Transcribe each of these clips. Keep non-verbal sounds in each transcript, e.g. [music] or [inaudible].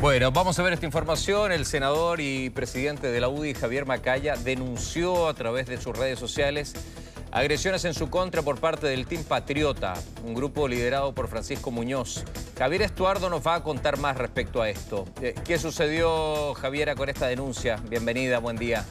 Bueno, vamos a ver esta información. El senador y presidente de la UDI, Javier Macaya, denunció a través de sus redes sociales agresiones en su contra por parte del Team Patriota, un grupo liderado por Francisco Muñoz. Javier Estuardo nos va a contar más respecto a esto. Eh, ¿Qué sucedió, Javiera, con esta denuncia? Bienvenida, buen día.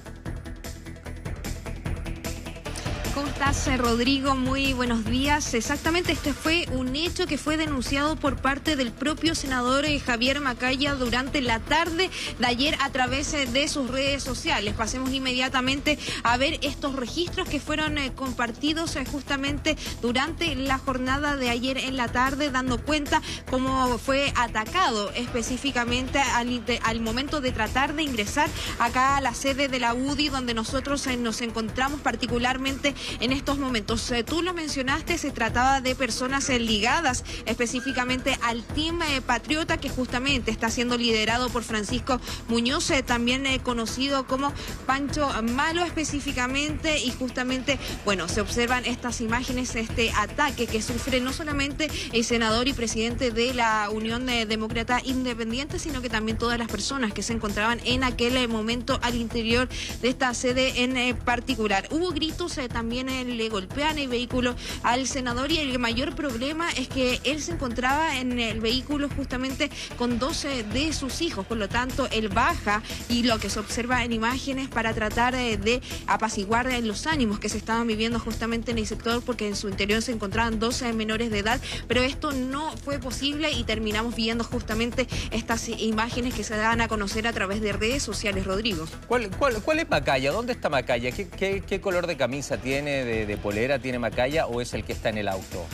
¿Cómo estás, eh, Rodrigo? Muy buenos días. Exactamente, este fue un hecho que fue denunciado por parte del propio senador eh, Javier Macaya durante la tarde de ayer a través eh, de sus redes sociales. Pasemos inmediatamente a ver estos registros que fueron compartidos justamente durante la jornada de ayer en la tarde, dando cuenta cómo fue atacado específicamente al, al momento de tratar de ingresar acá a la sede de la UDI, donde nosotros nos encontramos particularmente en estos momentos. Eh, tú lo mencionaste, se trataba de personas eh, ligadas específicamente al Team eh, Patriota, que justamente está siendo liderado por Francisco Muñoz, también conocido como Pancho Malo específicamente, y justamente, bueno, se observan estas imágenes, este ataque que sufre no solamente el senador y presidente de la Unión Demócrata Independiente, sino que también todas las personas que se encontraban en aquel momento al interior de esta sede en particular. Hubo gritos también le golpean el vehículo al senador y el mayor problema es que él se encontraba en el vehículo justamente con 12 de sus hijos, por lo tanto él baja y lo que se observa en imágenes para tratar de apaciguar los ánimos que se estaban viviendo justamente en el sector porque en su interior se encontraban 12 menores de edad, pero esto no fue posible y terminamos viendo justamente estas imágenes que se dan a conocer a través de redes sociales, Rodrigo. ¿Cuál, cuál, es Macaya? ¿Dónde está Macaya? qué color de camisa tiene? De, polera, tiene macaya o es el que está en el auto?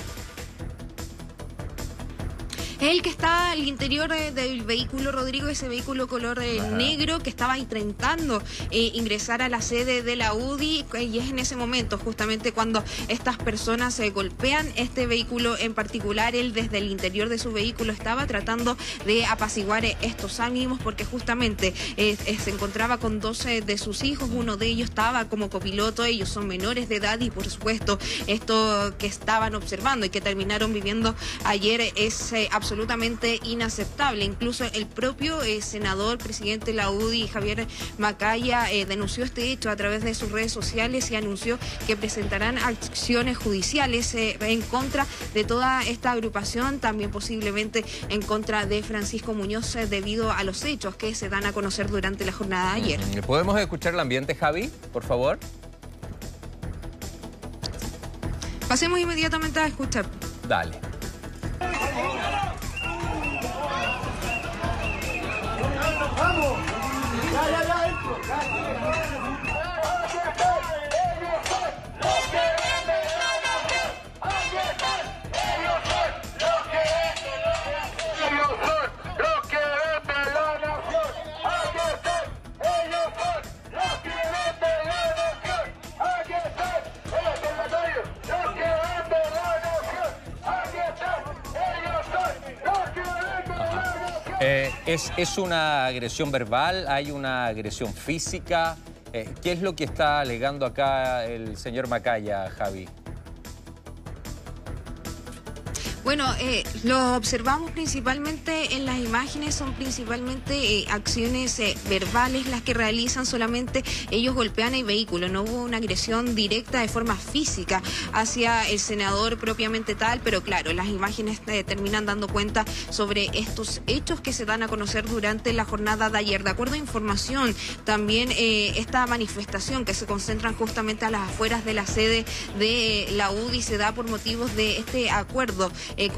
El que está al interior eh, del vehículo, Rodrigo, ese vehículo color eh, negro que estaba intentando eh, ingresar a la sede de la UDI y es en ese momento justamente cuando estas personas se golpean. Este vehículo en particular, él desde el interior de su vehículo estaba tratando de apaciguar estos ánimos porque justamente se encontraba con 12 de sus hijos, uno de ellos estaba como copiloto, ellos son menores de edad y por supuesto esto que estaban observando y que terminaron viviendo ayer es absolutamente absolutamente inaceptable. Incluso el propio eh, senador, presidente de la UDI, Javier Macaya, eh, denunció este hecho a través de sus redes sociales y anunció que presentarán acciones judiciales eh, en contra de toda esta agrupación, también posiblemente en contra de Francisco Muñoz debido a los hechos que se dan a conocer durante la jornada de ayer. Mm, ¿Podemos escuchar el ambiente, Javi, por favor? Pasemos inmediatamente a escuchar. Dale. Eh, ¿es, una agresión verbal? ¿Hay una agresión física? Eh, ¿Qué es lo que está alegando acá el señor Macaya, Javi? Bueno, eh, lo observamos principalmente en las imágenes, son principalmente eh, acciones eh, verbales las que realizan, solamente ellos golpean el vehículo, no hubo una agresión directa de forma física hacia el senador propiamente tal, pero claro, las imágenes terminan dando cuenta sobre estos hechos que se dan a conocer durante la jornada de ayer. De acuerdo a información, también esta manifestación que se concentran justamente a las afueras de la sede de la UDI se da por motivos de este acuerdo eh,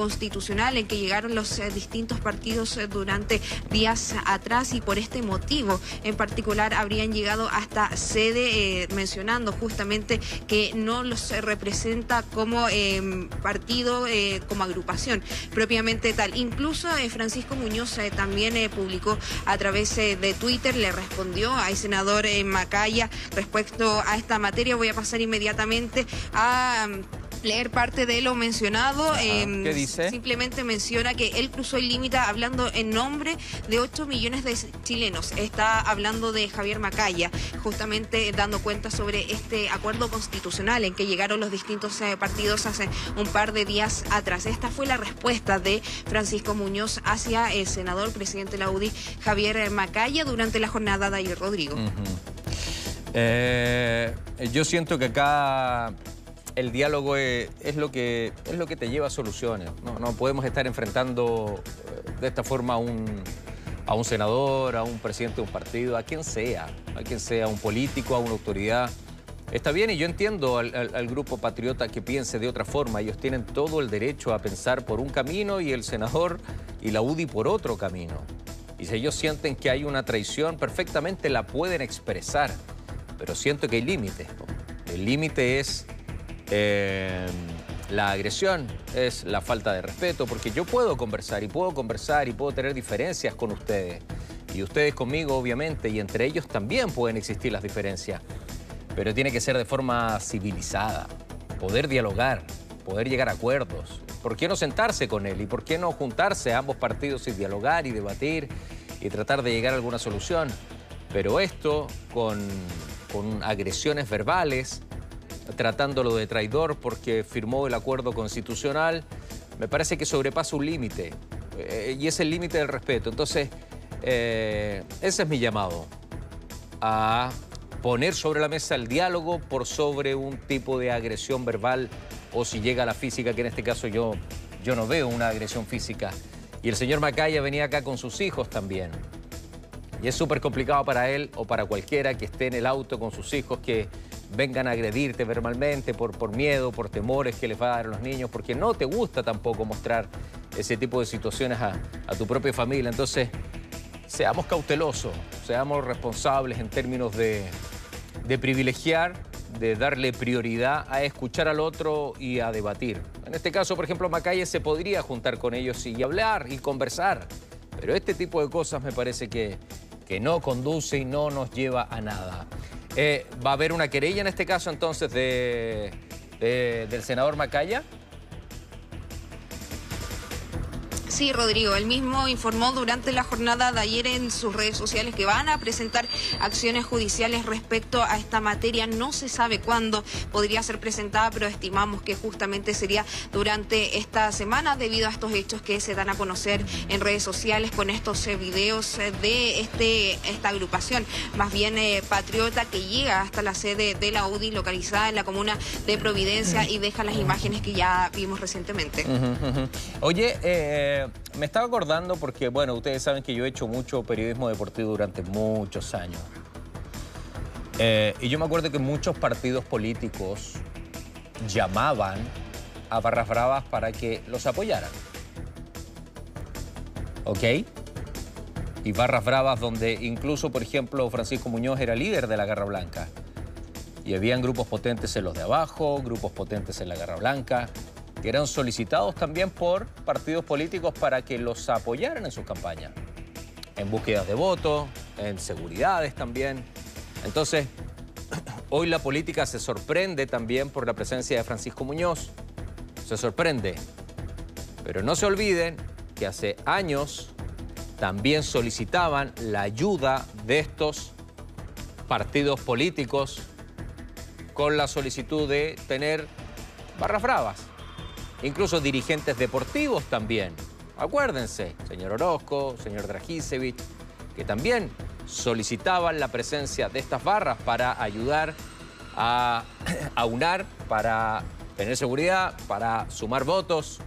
en que llegaron los eh, distintos partidos eh, durante días atrás y por este motivo en particular habrían llegado hasta sede mencionando justamente que no los representa como partido, como agrupación propiamente tal. Incluso Francisco Muñoz también publicó a través de Twitter, le respondió al senador Macaya respecto a esta materia. Voy a pasar inmediatamente a leer parte de lo mencionado. Em, ¿Qué dice? Simplemente menciona que él cruzó el límite hablando en nombre de 8 millones de chilenos. Está hablando de Javier Macaya, justamente dando cuenta sobre este acuerdo constitucional en que llegaron los distintos eh, partidos hace un par de días atrás. Esta fue la respuesta de Francisco Muñoz hacia el senador presidente de la UDI, Javier Macaya, durante la jornada de ayer, Rodrigo. Eh, yo siento que acá el diálogo es, lo que, es lo que te lleva a soluciones. No, podemos estar enfrentando eh, de esta forma a un, a un senador, a un presidente de un partido, a quien sea, a quien sea, un político, a una autoridad. Está bien y yo entiendo al, grupo patriota que piense de otra forma. Ellos tienen todo el derecho a pensar por un camino y el senador y la UDI por otro camino. Y si ellos sienten que hay una traición, perfectamente la pueden expresar. Pero siento que hay límites. El límite es eh, la agresión es la falta de respeto, porque yo puedo conversar y puedo conversar y puedo tener diferencias con ustedes. Y ustedes conmigo, obviamente, y entre ellos también pueden existir las diferencias. Pero tiene que ser de forma civilizada, poder dialogar, poder llegar a acuerdos. ¿Por qué no sentarse con él? ¿Y por qué no juntarse ambos partidos y dialogar y debatir y tratar de llegar a alguna solución? Pero esto con, con agresiones verbales, tratándolo de traidor porque firmó el acuerdo constitucional, me parece que sobrepasa un límite, eh, y es el límite del respeto. Entonces, eh, ese es mi llamado, a poner sobre la mesa el diálogo por sobre un tipo de agresión verbal o si llega a la física, que en este caso yo, yo no veo una agresión física. Y el señor Macaya venía acá con sus hijos también. Y es súper complicado para él o para cualquiera que esté en el auto con sus hijos que vengan a agredirte verbalmente por, por miedo, por temores que les va a dar a los niños, porque no te gusta tampoco mostrar ese tipo de situaciones a, tu propia familia. Entonces, seamos cautelosos, seamos responsables en términos de, privilegiar, de darle prioridad a escuchar al otro y a debatir. En este caso, por ejemplo, Macalle se podría juntar con ellos y hablar y conversar, pero este tipo de cosas me parece que, que no conduce y no nos lleva a nada. Eh, ¿Va a haber una querella en este caso entonces de, del senador Macaya? Sí, Rodrigo, él mismo informó durante la jornada de ayer en sus redes sociales que van a presentar acciones judiciales respecto a esta materia. No se sabe cuándo podría ser presentada, pero estimamos que justamente sería durante esta semana debido a estos hechos que se dan a conocer en redes sociales con estos eh, videos eh, de este, esta agrupación, más bien eh, patriota, que llega hasta la sede de la UDI localizada en la comuna de Providencia y deja las imágenes que ya vimos recientemente. Oye, eh me estaba acordando porque, bueno, ustedes saben que yo he hecho mucho periodismo deportivo durante muchos años. Eh, y yo me acuerdo que muchos partidos políticos llamaban a Barras Bravas para que los apoyaran. ¿Ok? Y Barras Bravas donde incluso, por ejemplo, Francisco Muñoz era líder de la Garra Blanca. Y habían grupos potentes en los de abajo, grupos potentes en la Garra Blanca que eran solicitados también por partidos políticos para que los apoyaran en sus campañas, en búsquedas de votos, en seguridades también. Entonces, [clears throat] hoy la política se sorprende también por la presencia de Francisco Muñoz, se sorprende, pero no se olviden que hace años también solicitaban la ayuda de estos partidos políticos con la solicitud de tener barras bravas incluso dirigentes deportivos también. Acuérdense, señor Orozco, señor Dragisevich, que también solicitaban la presencia de estas barras para ayudar a [clears throat] aunar, para tener seguridad, para sumar votos,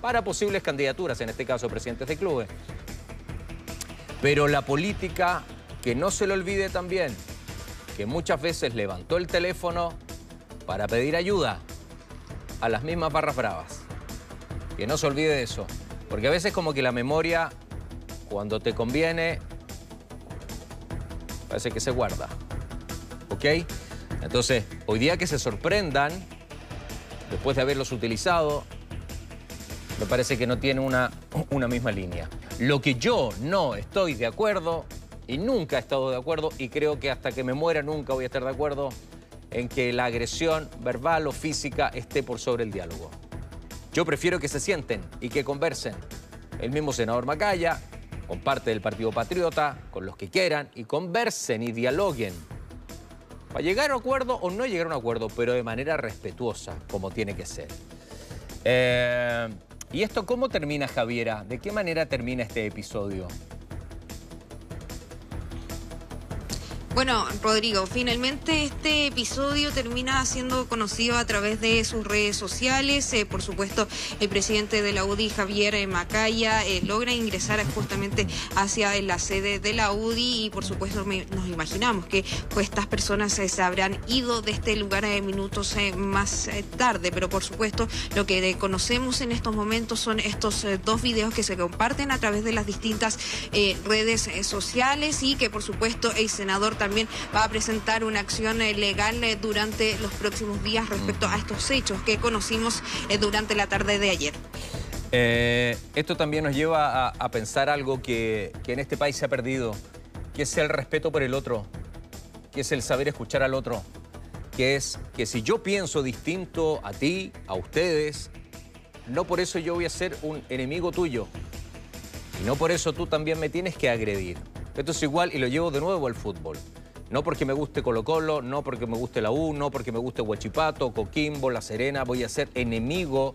para posibles candidaturas, en este caso presidentes de clubes. Pero la política, que no se le olvide también, que muchas veces levantó el teléfono para pedir ayuda a las mismas barras bravas. Que no se olvide de eso. Porque a veces como que la memoria, cuando te conviene, parece que se guarda. ¿Ok? Entonces, hoy día que se sorprendan, después de haberlos utilizado, me parece que no tiene una, [clears throat] una misma línea. Lo que yo no estoy de acuerdo, y nunca he estado de acuerdo, y creo que hasta que me muera nunca voy a estar de acuerdo, en que la agresión verbal o física esté por sobre el diálogo. Yo prefiero que se sienten y que conversen. El mismo senador Macaya, con parte del Partido Patriota, con los que quieran, y conversen y dialoguen. Para llegar a un acuerdo o no llegar a un acuerdo, pero de manera respetuosa, como tiene que ser. Eh, ¿Y esto cómo termina, Javiera? ¿De qué manera termina este episodio? Bueno, Rodrigo, finalmente este episodio termina siendo conocido a través de sus redes sociales. Eh, por supuesto, el presidente de la UDI, Javier eh, Macaya, eh, logra ingresar justamente hacia la sede de la UDI y por supuesto nos imaginamos que pues, estas personas se habrán ido de este lugar minutos más tarde. Pero por supuesto, lo que conocemos en estos momentos son estos dos videos que se comparten a través de las distintas redes sociales y que por supuesto el senador también va a presentar una acción eh, legal eh, durante los próximos días respecto a estos hechos que conocimos eh, durante la tarde de ayer. esto también nos lleva a, pensar algo que, que, en este país se ha perdido, que es el respeto por el otro, que es el saber escuchar al otro, que es que si yo pienso distinto a ti, a ustedes, no por eso yo voy a ser un enemigo tuyo, y no por eso tú también me tienes que agredir. Esto es igual y lo llevo de nuevo al fútbol. No porque me guste Colo Colo, no porque me guste la U, no porque me guste Huachipato, Coquimbo, La Serena, voy a ser enemigo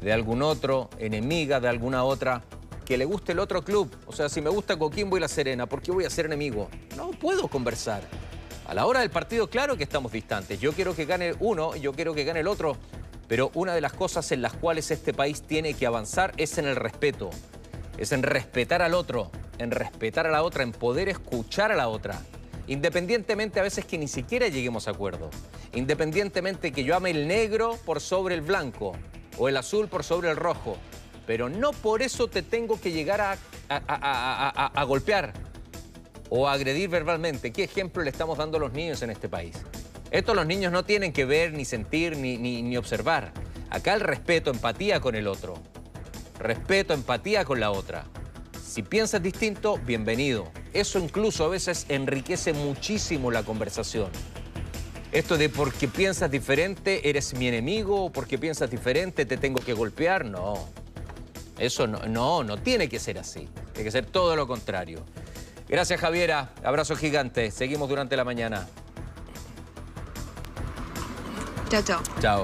de algún otro, enemiga de alguna otra, que le guste el otro club. O sea, si me gusta Coquimbo y La Serena, ¿por qué voy a ser enemigo? No puedo conversar. A la hora del partido, claro que estamos distantes. Yo quiero que gane uno, yo quiero que gane el otro, pero una de las cosas en las cuales este país tiene que avanzar es en el respeto, es en respetar al otro, en respetar a la otra, en poder escuchar a la otra. Independientemente a veces que ni siquiera lleguemos a acuerdo. Independientemente que yo ame el negro por sobre el blanco o el azul por sobre el rojo. Pero no por eso te tengo que llegar a, golpear o agredir verbalmente. ¿Qué ejemplo le estamos dando a los niños en este país? Esto los niños no tienen que ver, ni sentir, ni, ni observar. Acá el respeto, empatía con el otro. Respeto, empatía con la otra. Si piensas distinto, bienvenido. Eso incluso a veces enriquece muchísimo la conversación. Esto de porque piensas diferente, eres mi enemigo, o porque piensas diferente, te tengo que golpear, no. Eso no, no, no tiene que ser así. Tiene que ser todo lo contrario. Gracias, Javiera. Abrazo gigante. Seguimos durante la mañana. Chao, chao. Chao.